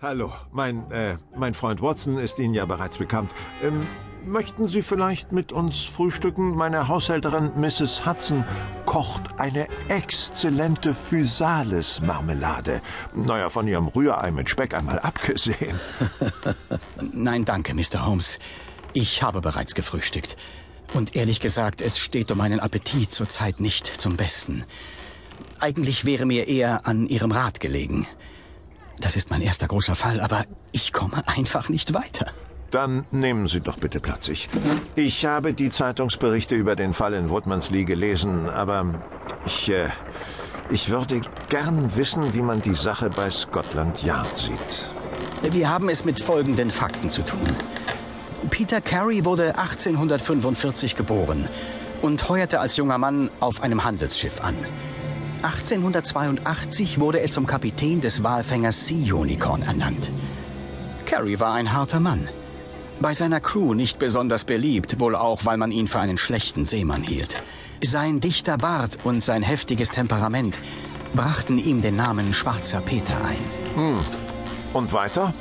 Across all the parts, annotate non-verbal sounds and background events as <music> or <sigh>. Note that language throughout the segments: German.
Hallo, mein, äh, mein Freund Watson ist Ihnen ja bereits bekannt. Ähm, möchten Sie vielleicht mit uns frühstücken? Meine Haushälterin Mrs. Hudson kocht eine exzellente Physalis-Marmelade. Naja, von ihrem Rührei mit Speck einmal <laughs> abgesehen. <laughs> Nein, danke, Mr. Holmes. Ich habe bereits gefrühstückt. Und ehrlich gesagt, es steht um meinen Appetit zurzeit nicht zum Besten. Eigentlich wäre mir eher an Ihrem Rat gelegen. Das ist mein erster großer Fall, aber ich komme einfach nicht weiter. Dann nehmen Sie doch bitte Platz. Ich, ich habe die Zeitungsberichte über den Fall in Woodmanslee gelesen, aber ich, äh, ich würde gern wissen, wie man die Sache bei Scotland Yard sieht. Wir haben es mit folgenden Fakten zu tun. Peter Carey wurde 1845 geboren und heuerte als junger Mann auf einem Handelsschiff an. 1882 wurde er zum Kapitän des Walfängers Sea Unicorn ernannt. Carey war ein harter Mann. Bei seiner Crew nicht besonders beliebt, wohl auch, weil man ihn für einen schlechten Seemann hielt. Sein dichter Bart und sein heftiges Temperament brachten ihm den Namen Schwarzer Peter ein. Hm. Und weiter?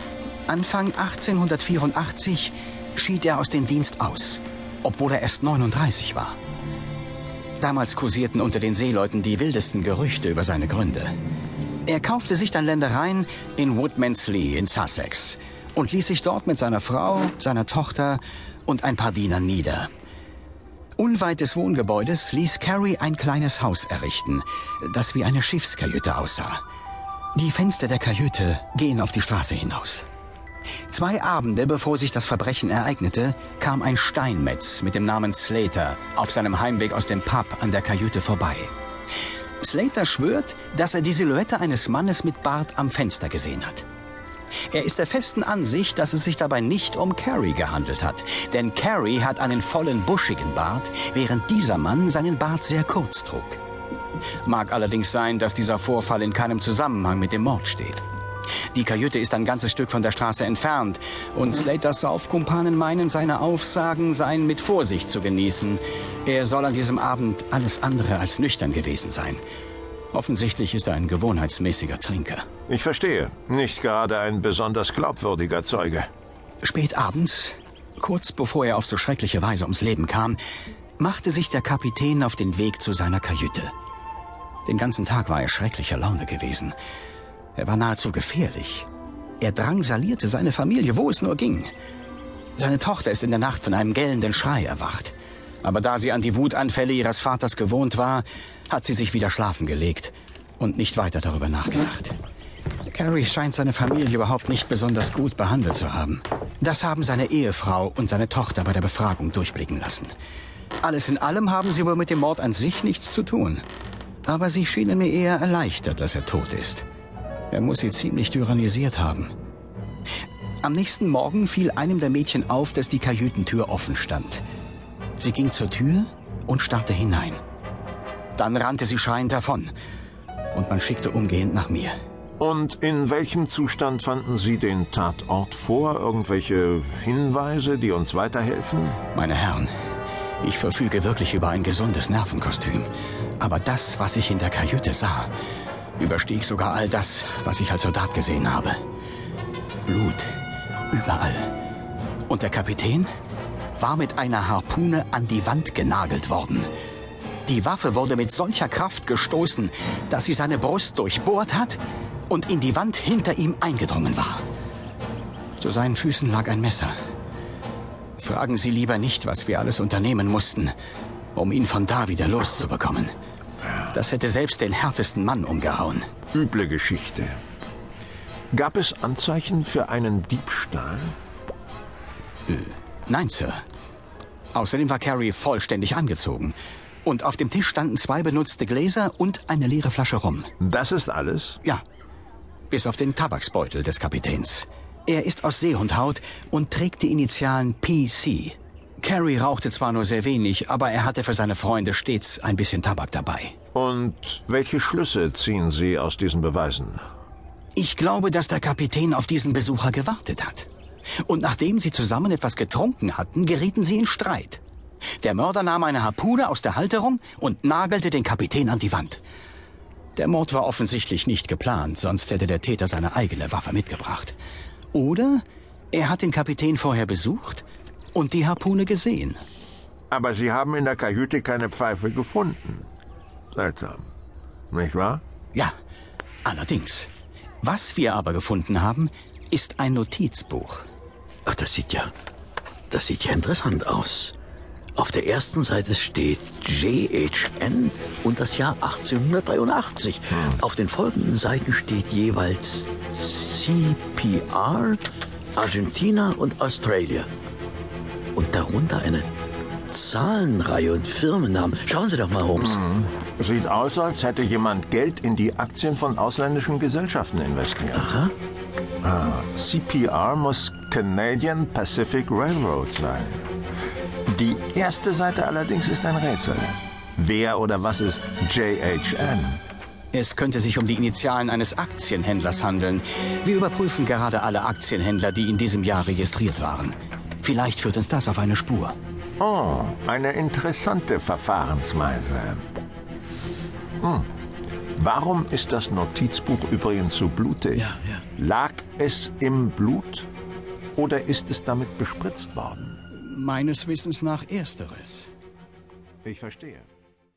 Anfang 1884 schied er aus dem Dienst aus, obwohl er erst 39 war. Damals kursierten unter den Seeleuten die wildesten Gerüchte über seine Gründe. Er kaufte sich dann Ländereien in Woodmanslee in Sussex und ließ sich dort mit seiner Frau, seiner Tochter und ein paar Dienern nieder. Unweit des Wohngebäudes ließ Carrie ein kleines Haus errichten, das wie eine Schiffskajüte aussah. Die Fenster der Kajüte gehen auf die Straße hinaus. Zwei Abende bevor sich das Verbrechen ereignete, kam ein Steinmetz mit dem Namen Slater auf seinem Heimweg aus dem Pub an der Kajüte vorbei. Slater schwört, dass er die Silhouette eines Mannes mit Bart am Fenster gesehen hat. Er ist der festen Ansicht, dass es sich dabei nicht um Carrie gehandelt hat, denn Carrie hat einen vollen buschigen Bart, während dieser Mann seinen Bart sehr kurz trug. Mag allerdings sein, dass dieser Vorfall in keinem Zusammenhang mit dem Mord steht. Die Kajüte ist ein ganzes Stück von der Straße entfernt und Slaters Saufkumpanen meinen, seine Aufsagen seien mit Vorsicht zu genießen. Er soll an diesem Abend alles andere als nüchtern gewesen sein. Offensichtlich ist er ein gewohnheitsmäßiger Trinker. Ich verstehe. Nicht gerade ein besonders glaubwürdiger Zeuge. Spät abends, kurz bevor er auf so schreckliche Weise ums Leben kam, machte sich der Kapitän auf den Weg zu seiner Kajüte. Den ganzen Tag war er schrecklicher Laune gewesen. Er war nahezu gefährlich. Er drangsalierte seine Familie, wo es nur ging. Seine Tochter ist in der Nacht von einem gellenden Schrei erwacht. Aber da sie an die Wutanfälle ihres Vaters gewohnt war, hat sie sich wieder schlafen gelegt und nicht weiter darüber nachgedacht. Carrie scheint seine Familie überhaupt nicht besonders gut behandelt zu haben. Das haben seine Ehefrau und seine Tochter bei der Befragung durchblicken lassen. Alles in allem haben sie wohl mit dem Mord an sich nichts zu tun. Aber sie schienen mir eher erleichtert, dass er tot ist. Er muss sie ziemlich tyrannisiert haben. Am nächsten Morgen fiel einem der Mädchen auf, dass die Kajütentür offen stand. Sie ging zur Tür und starrte hinein. Dann rannte sie schreiend davon. Und man schickte umgehend nach mir. Und in welchem Zustand fanden Sie den Tatort vor? Irgendwelche Hinweise, die uns weiterhelfen? Meine Herren, ich verfüge wirklich über ein gesundes Nervenkostüm. Aber das, was ich in der Kajüte sah, überstieg sogar all das, was ich als Soldat gesehen habe. Blut, überall. Und der Kapitän war mit einer Harpune an die Wand genagelt worden. Die Waffe wurde mit solcher Kraft gestoßen, dass sie seine Brust durchbohrt hat und in die Wand hinter ihm eingedrungen war. Zu seinen Füßen lag ein Messer. Fragen Sie lieber nicht, was wir alles unternehmen mussten, um ihn von da wieder loszubekommen. Das hätte selbst den härtesten Mann umgehauen. Üble Geschichte. Gab es Anzeichen für einen Diebstahl? Äh, nein, Sir. Außerdem war Carrie vollständig angezogen. Und auf dem Tisch standen zwei benutzte Gläser und eine leere Flasche rum. Das ist alles? Ja. Bis auf den Tabaksbeutel des Kapitäns. Er ist aus Seehundhaut und trägt die Initialen PC. Carrie rauchte zwar nur sehr wenig, aber er hatte für seine Freunde stets ein bisschen Tabak dabei. Und welche Schlüsse ziehen Sie aus diesen Beweisen? Ich glaube, dass der Kapitän auf diesen Besucher gewartet hat. Und nachdem sie zusammen etwas getrunken hatten, gerieten sie in Streit. Der Mörder nahm eine Harpune aus der Halterung und nagelte den Kapitän an die Wand. Der Mord war offensichtlich nicht geplant, sonst hätte der Täter seine eigene Waffe mitgebracht. Oder er hat den Kapitän vorher besucht und die Harpune gesehen. Aber Sie haben in der Kajüte keine Pfeife gefunden. Seltsam. Nicht wahr? Ja, allerdings. Was wir aber gefunden haben, ist ein Notizbuch. Ach, das sieht ja. Das sieht ja interessant aus. Auf der ersten Seite steht JHN und das Jahr 1883. Hm. Auf den folgenden Seiten steht jeweils CPR, Argentina und Australia. Und darunter eine Zahlenreihe und Firmennamen. Schauen Sie doch mal, Holmes. Hm. Sieht aus, als hätte jemand Geld in die Aktien von ausländischen Gesellschaften investiert. Aha. Ah, CPR muss Canadian Pacific Railroad sein. Die erste Seite allerdings ist ein Rätsel. Wer oder was ist JHN? Es könnte sich um die Initialen eines Aktienhändlers handeln. Wir überprüfen gerade alle Aktienhändler, die in diesem Jahr registriert waren. Vielleicht führt uns das auf eine Spur. Oh, eine interessante Verfahrensweise. Hm. Warum ist das Notizbuch übrigens so blutig? Ja, ja. Lag es im Blut oder ist es damit bespritzt worden? Meines Wissens nach ersteres. Ich verstehe.